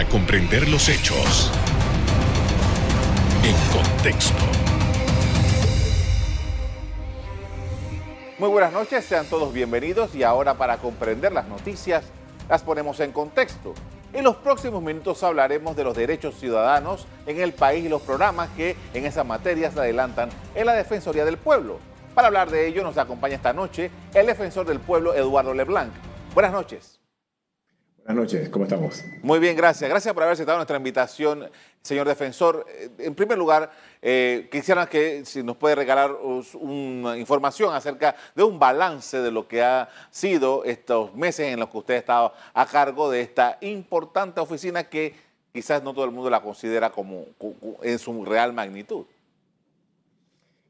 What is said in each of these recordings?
para comprender los hechos en contexto. Muy buenas noches, sean todos bienvenidos y ahora para comprender las noticias las ponemos en contexto. En los próximos minutos hablaremos de los derechos ciudadanos en el país y los programas que en esas materias se adelantan en la Defensoría del Pueblo. Para hablar de ello nos acompaña esta noche el defensor del pueblo Eduardo Leblanc. Buenas noches. Buenas noches, ¿cómo estamos? Muy bien, gracias. Gracias por haber aceptado nuestra invitación, señor defensor. Eh, en primer lugar, eh, quisiera que si nos puede regalar una información acerca de un balance de lo que ha sido estos meses en los que usted ha estado a cargo de esta importante oficina que quizás no todo el mundo la considera como en su real magnitud.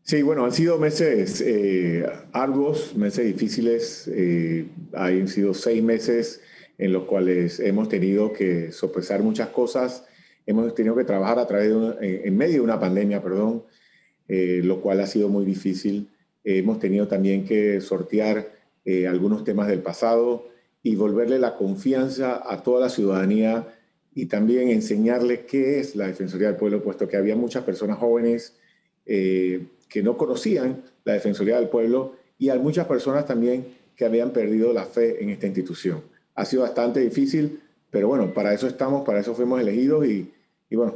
Sí, bueno, han sido meses eh, arduos, meses difíciles. Eh, han sido seis meses en los cuales hemos tenido que sopesar muchas cosas. Hemos tenido que trabajar a través de en medio de una pandemia, perdón, eh, lo cual ha sido muy difícil. hemos tenido también que sortear algunos temas del pasado y volverle la confianza a toda la ciudadanía y también enseñarle qué es la Defensoría del Pueblo, puesto que había muchas personas jóvenes que no conocían la Defensoría del Pueblo y hay muchas personas también que habían perdido la fe en esta institución. Ha sido bastante difícil, pero bueno, para eso estamos, para eso fuimos elegidos y, bueno,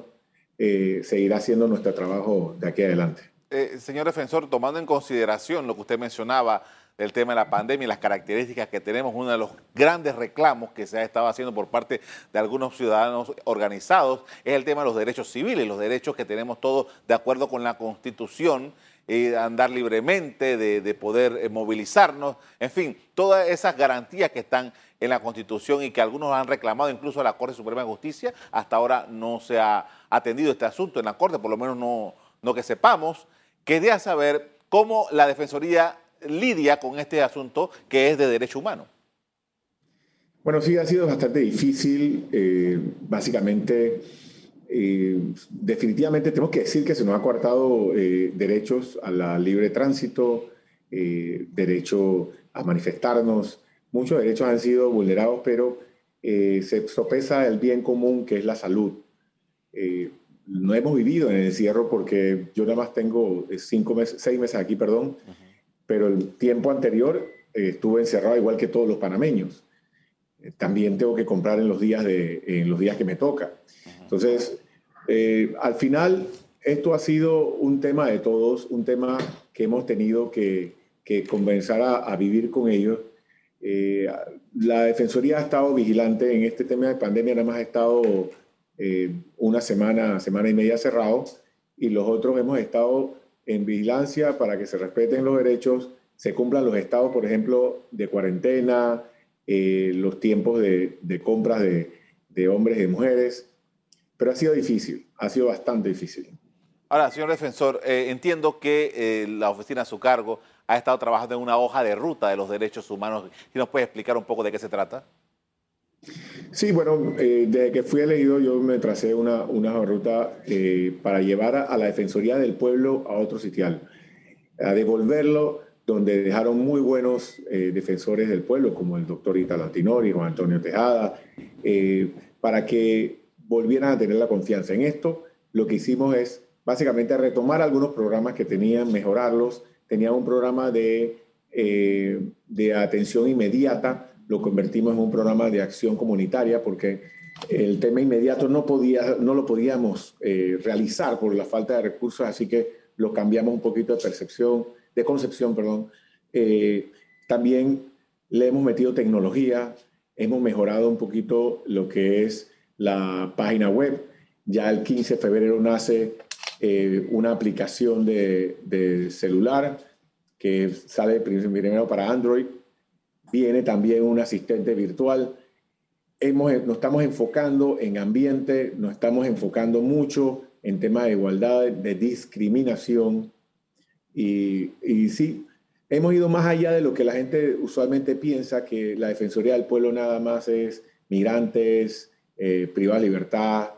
eh, seguirá siendo nuestro trabajo de aquí adelante. Eh, señor defensor, tomando en consideración lo que usted mencionaba del tema de la pandemia y las características que tenemos, uno de los grandes reclamos que se ha estado haciendo por parte de algunos ciudadanos organizados es el tema de los derechos civiles, los derechos que tenemos todos de acuerdo con la Constitución, y andar libremente, de, poder eh, movilizarnos, en fin, todas esas garantías que están en la Constitución y que algunos han reclamado incluso a la Corte Suprema de Justicia, hasta ahora no se ha atendido este asunto en la Corte, por lo menos no, no que sepamos. Quería saber cómo la Defensoría lidia con este asunto que es de derecho humano. Bueno, sí, ha sido bastante difícil. Eh, básicamente, eh, definitivamente tenemos que decir que se nos ha coartado eh, derechos a la libre tránsito, derecho a manifestarnos. Muchos derechos han sido vulnerados, pero se sopesa el bien común que es la salud. no hemos vivido en el encierro porque yo nada más tengo cinco meses, seis meses aquí, perdón pero el tiempo anterior eh, estuve encerrado igual que todos los panameños. Eh, también tengo que comprar en los días, de, en los días que me toca. Entonces, eh, al final, esto ha sido un tema de todos, un tema que hemos tenido que, que comenzar a, vivir con ellos. La Defensoría ha estado vigilante en este tema de pandemia, nada más ha estado una semana, semana y media cerrado, y los otros hemos estado en vigilancia para que se respeten los derechos, se cumplan los estados, por ejemplo, de cuarentena, eh, los tiempos de, de compras de, de, hombres y mujeres. Pero ha sido difícil, ha sido bastante difícil. Ahora, señor defensor, eh, entiendo que eh, la oficina a su cargo ha estado trabajando en una hoja de ruta de los derechos humanos. ¿Y nos puede explicar un poco de qué se trata? Sí, bueno, eh, desde que fui elegido yo me tracé una, una ruta eh, para llevar a, la Defensoría del Pueblo a otro sitial, a devolverlo donde dejaron muy buenos eh, defensores del pueblo, como el doctor Italo Antinori, Juan Antonio Tejada, para que volvieran a tener la confianza en esto. Lo que hicimos es básicamente retomar algunos programas que tenían, mejorarlos. Tenían un programa de, de atención inmediata lo convertimos en un programa de acción comunitaria porque el tema inmediato no, podía, no lo podíamos eh, realizar por la falta de recursos, así que lo cambiamos un poquito de percepción, de concepción, perdón. Eh, también le hemos metido tecnología, hemos mejorado un poquito lo que es la página web. Ya el 15 de febrero nace eh, una aplicación de, celular que sale primero para Android viene también un asistente virtual. Hemos, nos estamos enfocando en ambiente, nos estamos enfocando mucho en temas de igualdad, de discriminación. Y, y sí, hemos ido más allá de lo que la gente usualmente piensa, que la Defensoría del Pueblo nada más es migrantes, eh, privada libertad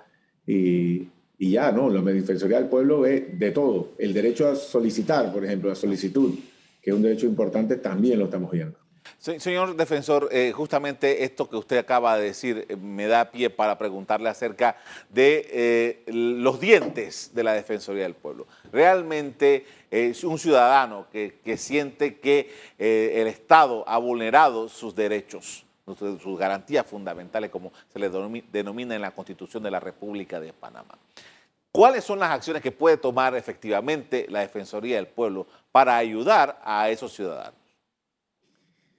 y, y, ya, ¿no? La Defensoría del Pueblo es de todo. El derecho a solicitar, por ejemplo, la solicitud, que es un derecho importante, también lo estamos viendo. Señor defensor, eh, justamente esto que usted acaba de decir eh, me da pie para preguntarle acerca de eh, los dientes de la Defensoría del Pueblo. Realmente es un ciudadano que, siente que el Estado ha vulnerado sus derechos, sus garantías fundamentales, como se le denomina en la Constitución de la República de Panamá. ¿Cuáles son las acciones que puede tomar efectivamente la Defensoría del Pueblo para ayudar a esos ciudadanos?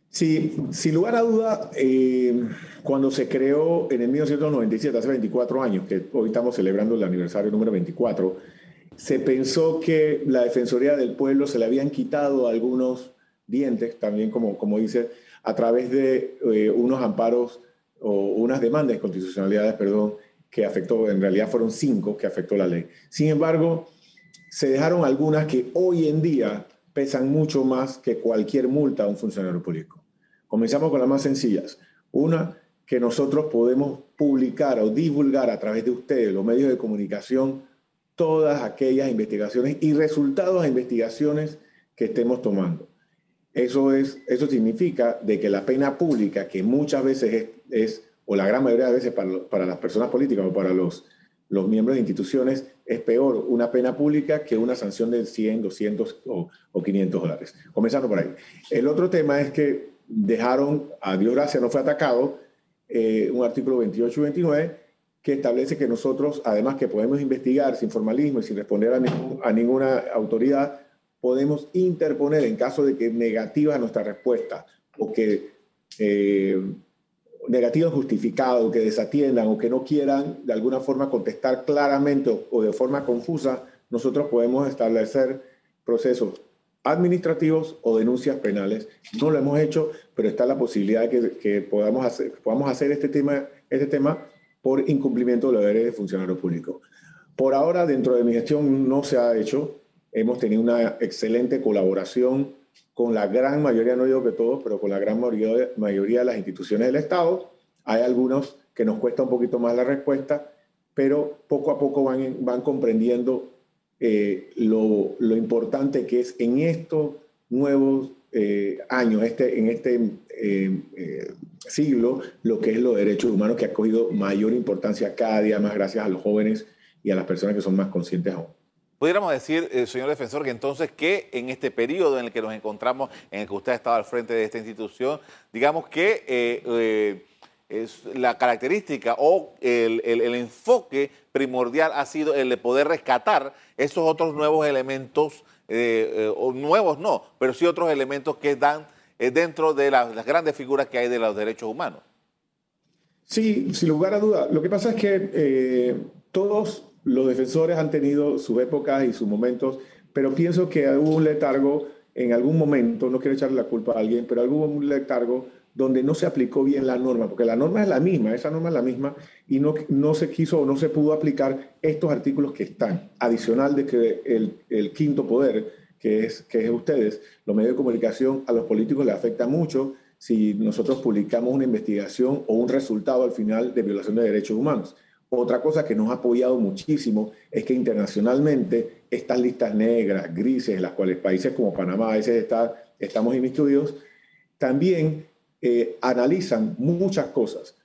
Sí, sin lugar a duda, eh, cuando se creó en el 1997, hace 24 años, que hoy estamos celebrando el aniversario número 24, se pensó que la Defensoría del Pueblo se le habían quitado algunos dientes, también como, como dice, a través de eh, unos amparos o unas demandas de constitucionalidades, perdón, que afectó, en realidad fueron cinco que afectó la ley. Sin embargo, se dejaron algunas que hoy en día pesan mucho más que cualquier multa a un funcionario público. Comenzamos con las más sencillas. Una, que nosotros podemos publicar o divulgar a través de ustedes, los medios de comunicación, todas aquellas investigaciones y resultados de investigaciones que estemos tomando. Eso, es, eso significa de que la pena pública, que muchas veces es, o la gran mayoría de veces para, para, las personas políticas o para los, los miembros de instituciones, es peor una pena pública que una sanción de 100, 200 o, o 500 dólares. Comenzando por ahí. El otro tema es que dejaron, a Dios gracias, no fue atacado, eh, un artículo 28 y 29 que establece que nosotros, además que podemos investigar sin formalismo y sin responder a, ninguna autoridad, podemos interponer en caso de que negativa nuestra respuesta o que eh, negativos justificados, que desatiendan o que no quieran de alguna forma contestar claramente o de forma confusa, nosotros podemos establecer procesos administrativos o denuncias penales. No lo hemos hecho, pero está la posibilidad de que, podamos, hacer, podamos hacer este tema, este tema por incumplimiento de los deberes de funcionario público. Por ahora, dentro de mi gestión no se ha hecho. Hemos tenido una excelente colaboración con la gran mayoría, no digo que todos, pero con la gran mayoría, de las instituciones del Estado. Hay algunos que nos cuesta un poquito más la respuesta, pero poco a poco van, van comprendiendo eh, lo, lo, importante que es en estos nuevos eh, años, este, en este eh, siglo, lo que es los derechos humanos que ha cogido mayor importancia cada día más gracias a los jóvenes y a las personas que son más conscientes aún. Pudiéramos decir, señor defensor, que entonces que en este periodo en el que nos encontramos, en el que usted ha estado al frente de esta institución, digamos que es la característica o el, enfoque primordial ha sido el de poder rescatar esos otros nuevos elementos, eh, eh, o nuevos no, pero sí otros elementos que dan eh, dentro de las, grandes figuras que hay de los derechos humanos. Sí, sin lugar a duda. Lo que pasa es que todos los defensores han tenido sus épocas y sus momentos, pero pienso que hubo un letargo en algún momento, no quiero echarle la culpa a alguien, pero hubo un letargo donde no se aplicó bien la norma, porque la norma es la misma, esa norma es la misma, y no, no se quiso o no se pudo aplicar estos artículos que están, adicional de que el, el quinto poder, que es, que es ustedes, los medios de comunicación, a los políticos les afecta mucho si nosotros publicamos una investigación o un resultado al final de violación de derechos humanos. Otra cosa que nos ha apoyado muchísimo es que internacionalmente estas listas negras, grises, en las cuales países como Panamá a veces está, estamos inmiscuidos, también eh, analizan muchas cosas,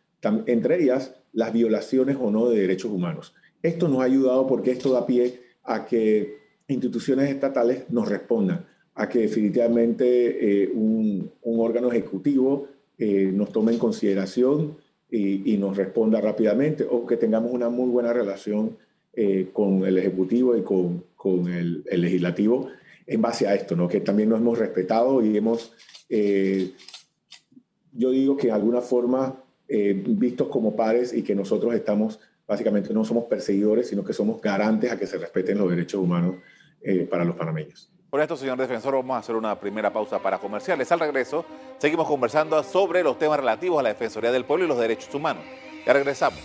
entre ellas las violaciones o no de derechos humanos. Esto nos ha ayudado porque esto da pie a que instituciones estatales nos respondan, a que definitivamente eh, un, órgano ejecutivo eh, nos tome en consideración y, nos responda rápidamente, o que tengamos una muy buena relación con el Ejecutivo y con, el, Legislativo en base a esto, ¿no? que también nos hemos respetado y hemos yo digo que de alguna forma eh, vistos como pares y que nosotros estamos, básicamente no somos perseguidores, sino que somos garantes a que se respeten los derechos humanos eh, para los panameños. Por esto, señor defensor, vamos a hacer una primera pausa para comerciales. Al regreso, seguimos conversando sobre los temas relativos a la Defensoría del Pueblo y los derechos humanos. Ya regresamos.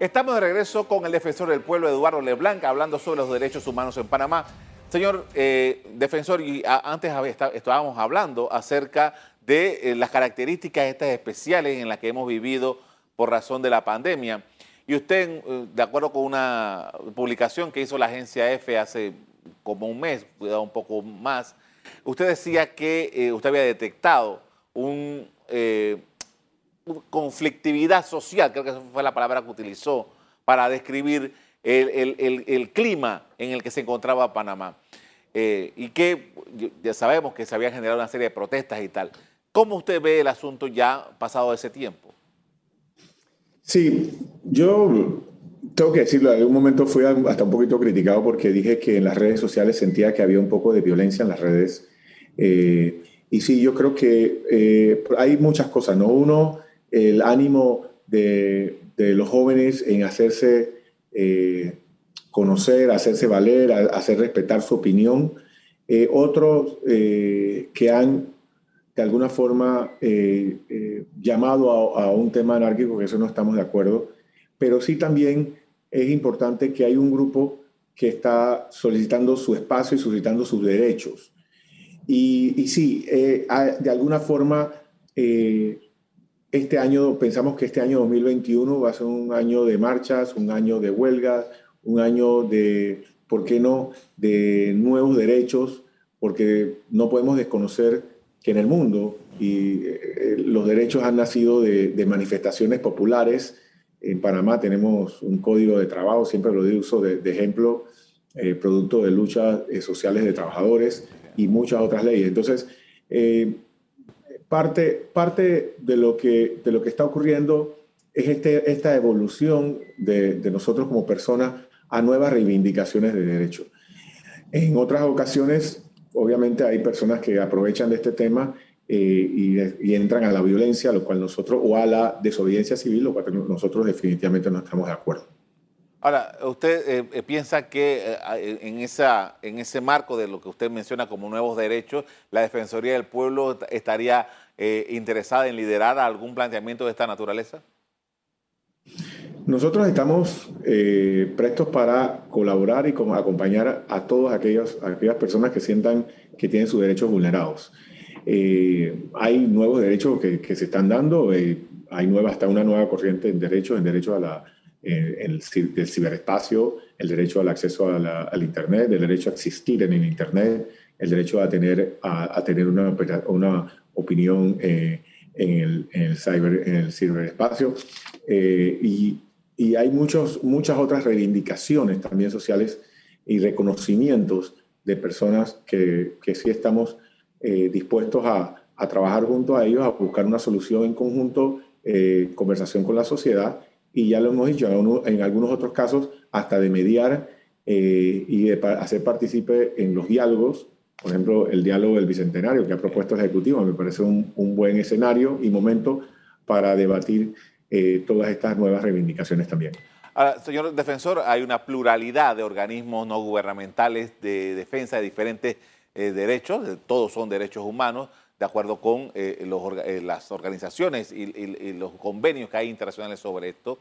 Estamos de regreso con el defensor del pueblo, Eduardo Leblanc, hablando sobre los derechos humanos en Panamá. Señor eh, defensor, y antes estábamos hablando acerca de eh, las características estas especiales en las que hemos vivido por razón de la pandemia. Y usted, eh, de acuerdo con una publicación que hizo la agencia F hace como un mes, cuidado un poco más, usted decía que eh, usted había detectado un, conflictividad social, creo que esa fue la palabra que utilizó para describir el, clima en el que se encontraba Panamá. y que ya sabemos que se había generado una serie de protestas y tal. ¿Cómo usted ve el asunto ya pasado ese tiempo? Sí, yo tengo que decirlo, en algún momento fui hasta un poquito criticado porque dije que en las redes sociales sentía que había un poco de violencia en las redes. Eh, y sí, yo creo que eh, hay muchas cosas, ¿no? Uno, el ánimo de, los jóvenes en hacerse eh, conocer, hacerse valer, hacer respetar su opinión. otros que han de alguna forma eh, eh, llamado a, un tema anárquico, que eso no estamos de acuerdo, pero sí también es importante que hay un grupo que está solicitando su espacio y solicitando sus derechos. Y, y sí, eh, de alguna forma, este año, pensamos que este año 2021 va a ser un año de marchas, un año de huelgas, un año de, ¿por qué no?, de nuevos derechos, porque no podemos desconocer que en el mundo y eh, los derechos han nacido de, manifestaciones populares. En Panamá tenemos un código de trabajo, siempre lo uso de, ejemplo, eh, producto de luchas eh, sociales de trabajadores y muchas otras leyes. Entonces, parte, parte de, lo que, de lo que está ocurriendo es este, esta evolución de, de nosotros como personas a nuevas reivindicaciones de derechos. En otras ocasiones obviamente hay personas que aprovechan de este tema eh, y, entran a la violencia, lo cual nosotros, o a la desobediencia civil, lo cual nosotros definitivamente no estamos de acuerdo. Ahora, ¿usted eh, eh, piensa que en, esa, en ese marco de lo que usted menciona como nuevos derechos, la Defensoría del Pueblo estaría interesada en liderar algún planteamiento de esta naturaleza? Nosotros estamos eh, prestos para colaborar y acompañar a todas aquellas, aquellas personas que sientan que tienen sus derechos vulnerados. Eh, hay nuevos derechos que, se están dando, eh, hay nueva, hasta una nueva corriente en derechos, en derecho a la, el, ciberespacio, el derecho al acceso al Internet, el derecho a existir en el Internet, el derecho a tener, a, tener una, una opinión en el, en, el, cyber, en el ciberespacio. y y hay muchos, muchas otras reivindicaciones también sociales y reconocimientos de personas que, que sí estamos eh, dispuestos a, a, trabajar junto a ellos, a buscar una solución en conjunto, eh, conversación con la sociedad. Y ya lo hemos dicho en, algunos otros casos hasta de mediar eh, y de hacer partícipe en los diálogos, por ejemplo el diálogo del Bicentenario que ha propuesto el Ejecutivo, me parece un, un buen escenario y momento para debatir eh, todas estas nuevas reivindicaciones también. Ahora, señor defensor, hay una pluralidad de organismos no gubernamentales de defensa de diferentes eh, derechos, todos son derechos humanos, de acuerdo con eh, las organizaciones y, los convenios que hay internacionales sobre esto.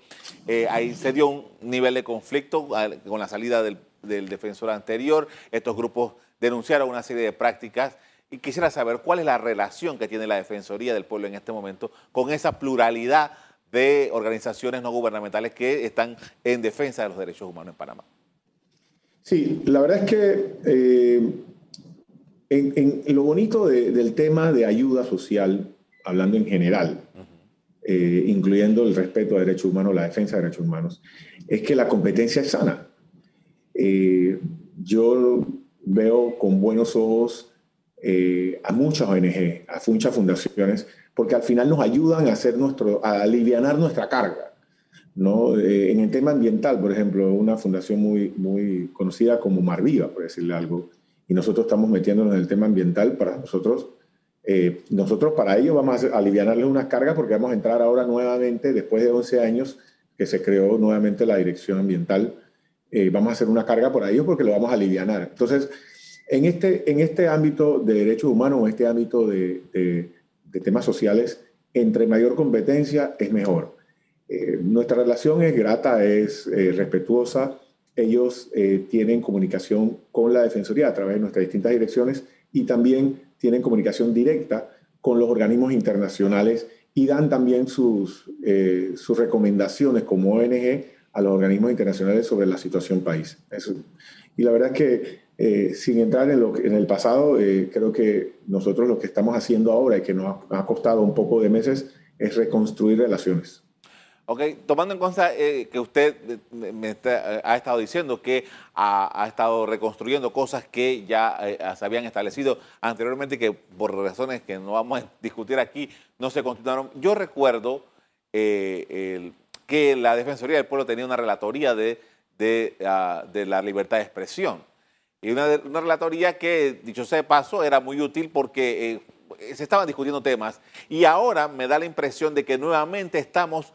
ahí se dio un nivel de conflicto con la salida del, del defensor anterior. Estos grupos denunciaron una serie de prácticas y quisiera saber cuál es la relación que tiene la Defensoría del Pueblo en este momento con esa pluralidad de organizaciones no gubernamentales que están en defensa de los derechos humanos en Panamá. Sí, la verdad es que eh, en, lo bonito del tema de ayuda social, hablando en general, eh, incluyendo el respeto a derechos humanos, la defensa de derechos humanos, es que la competencia es sana. Eh, yo veo con buenos ojos a muchas ONG, a muchas fundaciones porque al final nos ayudan a, hacer nuestro, a aliviar nuestra carga. ¿no? Eh, en el tema ambiental, por ejemplo, una fundación muy, muy conocida como Marviva, por decirle algo, y nosotros estamos metiéndonos en el tema ambiental para nosotros. Eh, nosotros para ello vamos a aliviarles una carga porque vamos a entrar ahora nuevamente, después de 11 años que se creó nuevamente la dirección ambiental, eh, vamos a hacer una carga por ellos porque lo vamos a aliviar. Entonces, en este, en este ámbito de derechos humanos, en este ámbito de de temas sociales, entre mayor competencia es mejor. Eh, nuestra relación es grata, es eh, respetuosa. Ellos eh, tienen comunicación con la Defensoría a través de nuestras distintas direcciones y también tienen comunicación directa con los organismos internacionales y dan también sus, sus recomendaciones como ONG a los organismos internacionales sobre la situación país. y la verdad es que eh, sin entrar en, lo, en el pasado, eh, creo que nosotros lo que estamos haciendo ahora y que nos ha, costado un poco de meses es reconstruir relaciones. Ok, tomando en cuenta eh, que usted me ha estado diciendo que ha, estado reconstruyendo cosas que ya se habían establecido anteriormente que por razones que no vamos a discutir aquí no se continuaron. Yo recuerdo el, que la Defensoría del Pueblo tenía una relatoría de, de, ah, la libertad de expresión. Y una, una, relatoría que, dicho sea de paso, era muy útil porque eh, se estaban discutiendo temas. Y ahora me da la impresión de que nuevamente estamos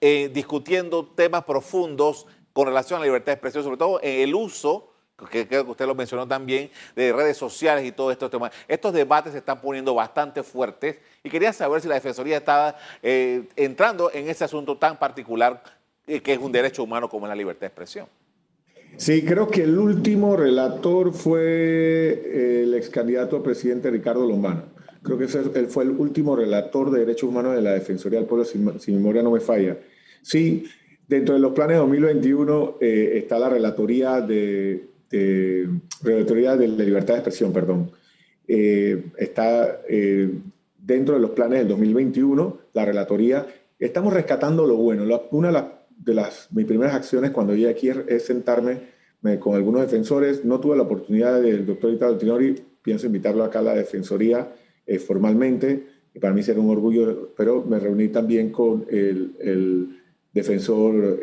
eh, discutiendo temas profundos con relación a la libertad de expresión, sobre todo en el uso que creo que usted lo mencionó también, de redes sociales y todos estos temas. Estos debates se están poniendo bastante fuertes y quería saber si la Defensoría estaba eh, entrando en ese asunto tan particular eh, que es un derecho humano como es la libertad de expresión. Sí, creo que el último relator fue el ex candidato a presidente Ricardo Lombana. Creo que él fue el último relator de derechos humanos de la Defensoría del Pueblo, si, si memoria no me falla. Sí, dentro de los planes de 2021 eh, está la relatoría de eh, Relatoría de la Libertad de Expresión, perdón, eh, está eh, dentro de los planes del 2021, la Relatoría. Estamos rescatando lo bueno. una de las, mis primeras acciones cuando llegué aquí es sentarme con algunos defensores. No tuve la oportunidad del doctor Italo Tinori, pienso invitarlo acá a la Defensoría eh, formalmente, y para mí será un orgullo, pero me reuní también con el, el defensor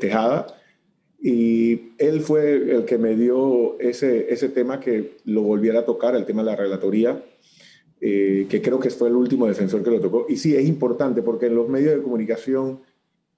Tejada, y él fue el que me dio ese, ese tema que lo volviera a tocar, el tema de la relatoría, eh, que creo que fue el último defensor que lo tocó. Y sí, es importante porque en los medios de comunicación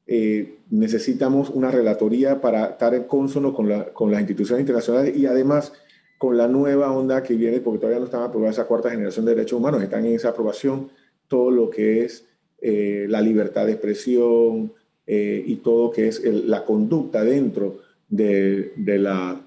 eh, necesitamos una relatoría para estar en consono con, la, con las instituciones internacionales y además con la nueva onda que viene, porque todavía no están aprobadas esa cuarta generación de derechos humanos, están en esa aprobación todo lo que es eh, la libertad de expresión, eh, y todo que es la conducta dentro de, de, la,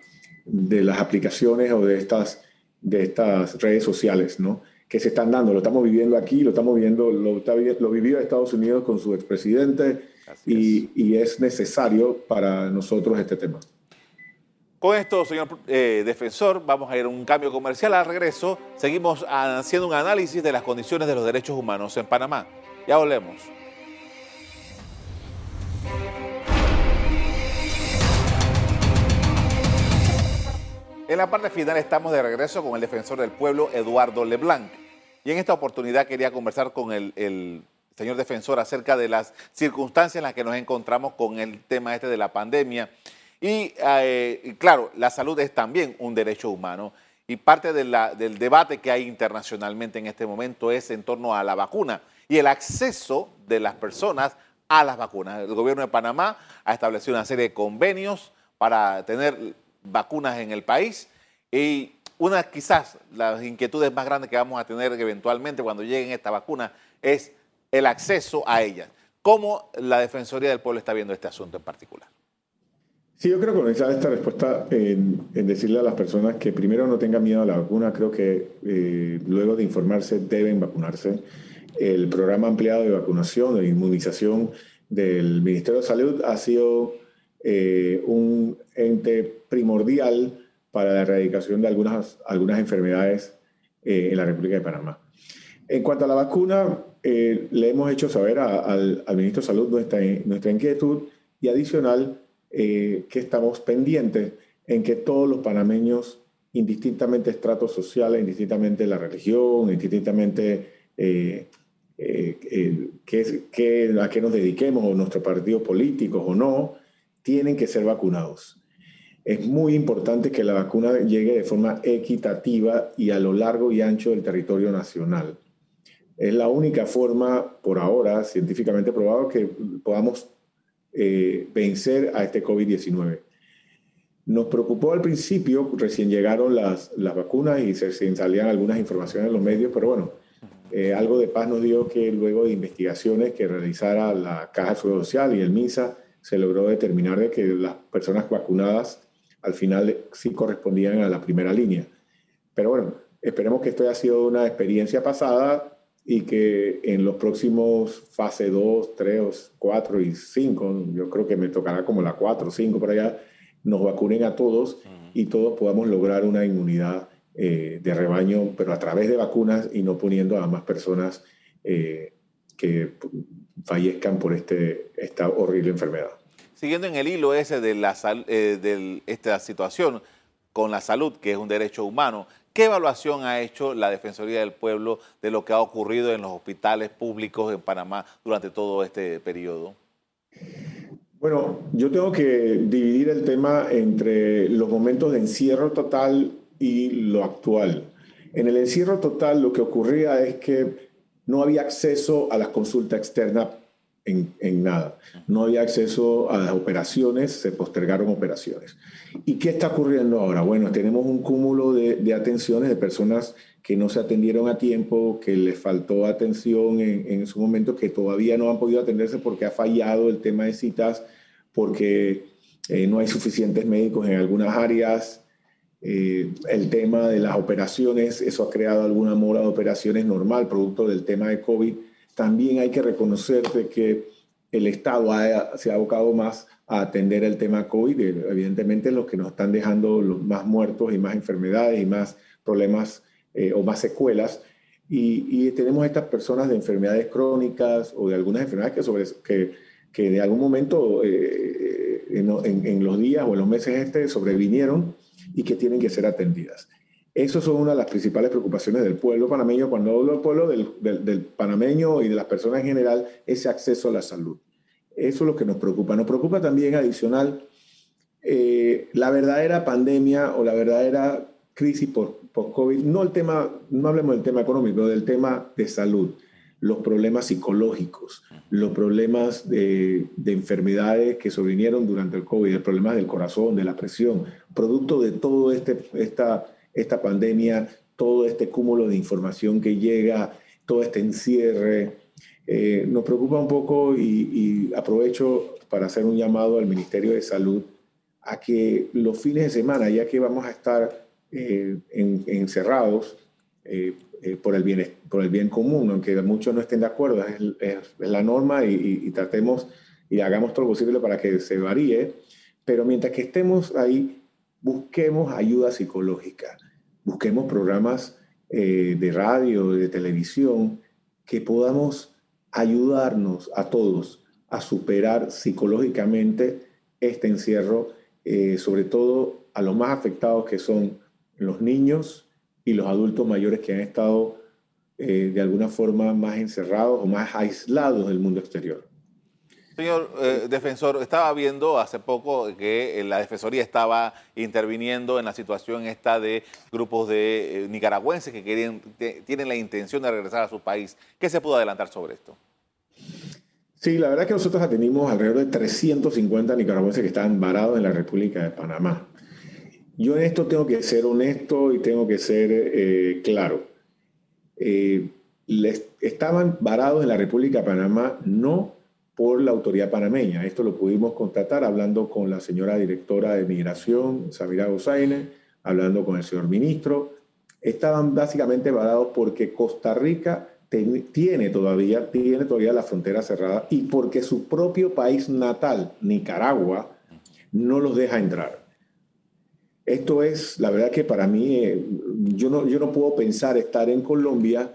de, las aplicaciones o de estas, de estas redes sociales, ¿no? que se están dando. Lo estamos viviendo aquí, lo estamos viviendo, lo, está, lo vivió Estados Unidos con su expresidente y, y, es necesario para nosotros este tema. Con esto, señor eh, defensor, vamos a ir a un cambio comercial. Al regreso, seguimos haciendo un análisis de las condiciones de los derechos humanos en Panamá. Ya volvemos. En la parte final estamos de regreso con el defensor del pueblo, Eduardo Leblanc. Y en esta oportunidad quería conversar con el, señor defensor acerca de las circunstancias en las que nos encontramos con el tema este de la pandemia. Y, eh, claro, la salud es también un derecho humano. Y parte del debate que hay internacionalmente en este momento es en torno a la vacuna y el acceso de las personas a las vacunas. El gobierno de Panamá ha establecido una serie de convenios para tener vacunas en el país y una quizás las inquietudes más grandes que vamos a tener eventualmente cuando lleguen estas vacunas es el acceso a ellas. ¿Cómo la Defensoría del Pueblo está viendo este asunto en particular? Sí, yo creo que comenzar esta respuesta en, decirle a las personas que primero no tengan miedo a la vacuna, creo que eh, luego de informarse deben vacunarse. El programa ampliado de vacunación, de inmunización del Ministerio de Salud ha sido eh, un ente primordial para la erradicación de algunas, algunas enfermedades eh, en la República de Panamá. En cuanto a la vacuna, eh, le hemos hecho saber al, ministro de Salud nuestra, nuestra inquietud y adicional que estamos pendientes en que todos los panameños, indistintamente estratos sociales, indistintamente la religión, indistintamente eh, que, a qué nos dediquemos o nuestros partidos políticos o no, tienen que ser vacunados. Es muy importante que la vacuna llegue de forma equitativa y a lo largo y ancho del territorio nacional. Es la única forma, por ahora, científicamente probado, que podamos eh, vencer a este COVID-19. Nos preocupó al principio, recién llegaron las, las vacunas y se, salían algunas informaciones en los medios, pero bueno, eh, algo de paz nos dio que luego de investigaciones que realizara la Caja Social y el MISA, se logró determinar de que las personas vacunadas al final sí correspondían a la primera línea. Pero bueno, esperemos que esto haya sido una experiencia pasada y que en los próximos fase 2, 3, 4 y 5, yo creo que me tocará como la 4 o 5 por allá, nos vacunen a todos y todos podamos lograr una inmunidad eh, de rebaño, pero a través de vacunas y no poniendo a más personas eh, que fallezcan por este, esta horrible enfermedad. Siguiendo en el hilo ese de, la, eh, de esta situación con la salud, que es un derecho humano, ¿qué evaluación ha hecho la Defensoría del Pueblo de lo que ha ocurrido en los hospitales públicos en Panamá durante todo este periodo? Bueno, yo tengo que dividir el tema entre los momentos de encierro total y lo actual. En el encierro total lo que ocurría es que no había acceso a las consultas externas en, nada. No había acceso a las operaciones, se postergaron operaciones. ¿Y qué está ocurriendo ahora? Bueno, tenemos un cúmulo de, de atenciones de personas que no se atendieron a tiempo, que les faltó atención en, en, su momento, que todavía no han podido atenderse porque ha fallado el tema de citas, porque eh, no hay suficientes médicos en algunas áreas, eh, el tema de las operaciones, eso ha creado alguna mora de operaciones normal, producto del tema de COVID. También hay que reconocer que el Estado se ha abocado más a atender el tema COVID, evidentemente los que nos están dejando los más muertos y más enfermedades y más problemas eh, o más secuelas. Y, tenemos estas personas de enfermedades crónicas o de algunas enfermedades que, sobre, que, que de algún momento eh, en, en, los días o en los meses este sobrevinieron y que tienen que ser atendidas. Eso son una de las principales preocupaciones del pueblo panameño. Cuando hablo del pueblo, del, del, panameño y de las personas en general, ese acceso a la salud. Eso es lo que nos preocupa. Nos preocupa también adicional eh, la verdadera pandemia o la verdadera crisis por, por COVID. No el tema, no hablemos del tema económico, del tema de salud los problemas psicológicos, los problemas de, enfermedades que sobrevinieron durante el COVID, los problemas del corazón, de la presión, producto de toda este, esta, esta pandemia, todo este cúmulo de información que llega, todo este encierre. Eh, nos preocupa un poco y, aprovecho para hacer un llamado al Ministerio de Salud a que los fines de semana, ya que vamos a estar eh, encerrados, eh, eh, por, el bien, por el bien común, aunque muchos no estén de acuerdo, es, la norma y, tratemos y hagamos todo lo posible para que se varíe, pero mientras que estemos ahí, busquemos ayuda psicológica, busquemos programas eh, de radio, de televisión, que podamos ayudarnos a todos a superar psicológicamente este encierro, eh, sobre todo a los más afectados que son los niños, y los adultos mayores que han estado eh, de alguna forma más encerrados o más aislados del mundo exterior. Señor eh, defensor, estaba viendo hace poco que eh, la Defensoría estaba interviniendo en la situación esta de grupos de nicaragüenses que tienen la intención de regresar a su país. ¿Qué se pudo adelantar sobre esto? Sí, la verdad es que nosotros atendimos alrededor de 350 nicaragüenses que estaban varados en la República de Panamá. Yo en esto tengo que ser honesto y tengo que ser eh, claro. Eh, estaban varados en la República de Panamá no por la autoridad panameña. Esto lo pudimos constatar hablando con la señora directora de Migración, Samira Gozaine, hablando con el señor ministro. Estaban básicamente varados porque Costa Rica tiene todavía, tiene todavía la frontera cerrada y porque su propio país natal, Nicaragua, no los deja entrar. Esto es, la verdad que para mí, eh, yo, no, yo no puedo pensar estar en Colombia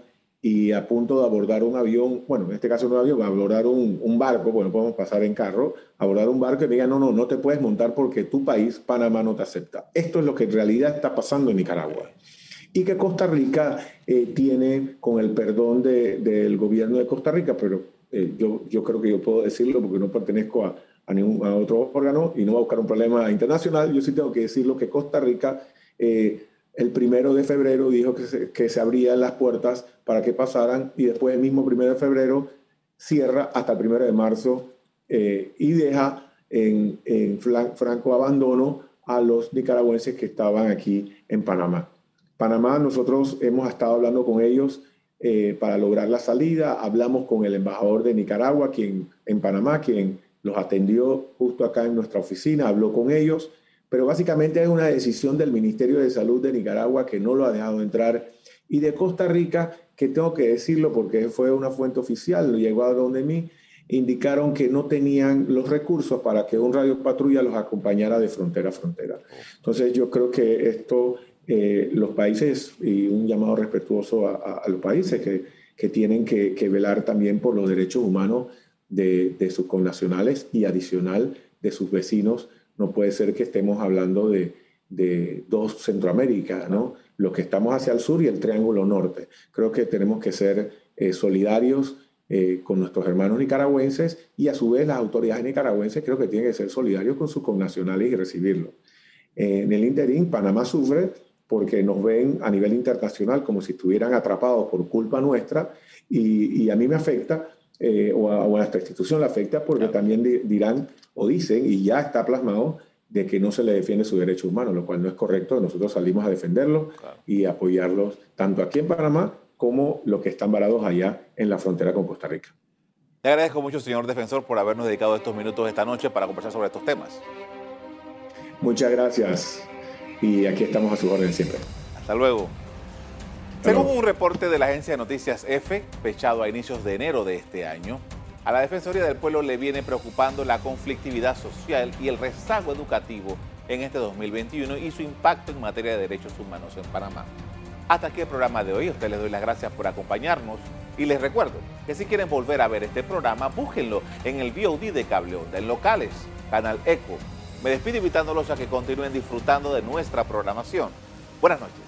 y a punto de abordar un avión, bueno, en este caso no un avión, abordar un, un, barco, bueno, podemos pasar en carro, abordar un barco y me digan, no, no, no te puedes montar porque tu país, Panamá, no te acepta. Esto es lo que en realidad está pasando en Nicaragua. Y que Costa Rica eh, tiene, con el perdón de, del gobierno de Costa Rica, pero eh, yo, yo creo que yo puedo decirlo porque no pertenezco a, a, ningún, a otro órgano y no va a buscar un problema internacional. Yo sí tengo que decirlo que Costa Rica eh, el primero de febrero dijo que se, que se abrían las puertas para que pasaran y después el mismo primero de febrero cierra hasta el primero de marzo eh, y deja en, en, franco abandono a los nicaragüenses que estaban aquí en Panamá. Panamá, nosotros hemos estado hablando con ellos eh, para lograr la salida, hablamos con el embajador de Nicaragua, quien en Panamá, quien los atendió justo acá en nuestra oficina, habló con ellos, pero básicamente es una decisión del Ministerio de Salud de Nicaragua que no lo ha dejado entrar Y de Costa Rica, que tengo que decirlo porque fue una fuente oficial, llegó a donde mí, indicaron que no tenían los recursos para que un radio patrulla los acompañara de frontera a frontera. Entonces yo creo que esto, eh, los países, y un llamado respetuoso a, los países que, que tienen que, velar también por los derechos humanos de, de, sus connacionales y adicional de sus vecinos. No puede ser que estemos hablando de, de dos Centroamérica, ¿no? Los que estamos hacia el sur y el Triángulo Norte. Creo que tenemos que ser eh, solidarios eh, con nuestros hermanos nicaragüenses y a su vez las autoridades nicaragüenses creo que tienen que ser solidarios con sus connacionales y recibirlo. en el interín, Panamá sufre porque nos ven a nivel internacional como si estuvieran atrapados por culpa nuestra y, a mí me afecta, eh, o, a, nuestra institución le afecta porque también dirán o dicen, y ya está plasmado, de que no se le defiende su derecho humano, lo cual no es correcto. Nosotros salimos a defenderlos y apoyarlos tanto aquí en Panamá como los que están varados allá en la frontera con Costa Rica. Le agradezco mucho, señor defensor, por habernos dedicado estos minutos esta noche para conversar sobre estos temas. Muchas gracias. Y aquí estamos a su orden siempre. Hasta luego. Según un reporte de la agencia de noticias EFE, fechado a inicios de enero de este año, a la Defensoría del Pueblo le viene preocupando la conflictividad social y el rezago educativo en este 2021 y su impacto en materia de derechos humanos en Panamá. Hasta aquí el programa de hoy. A ustedes les doy las gracias por acompañarnos y les recuerdo que si quieren volver a ver este programa, búsquenlo en el VOD de Cable Onda, en locales, Canal Eco. Me despido invitándolos a que continúen disfrutando de nuestra programación. Buenas noches.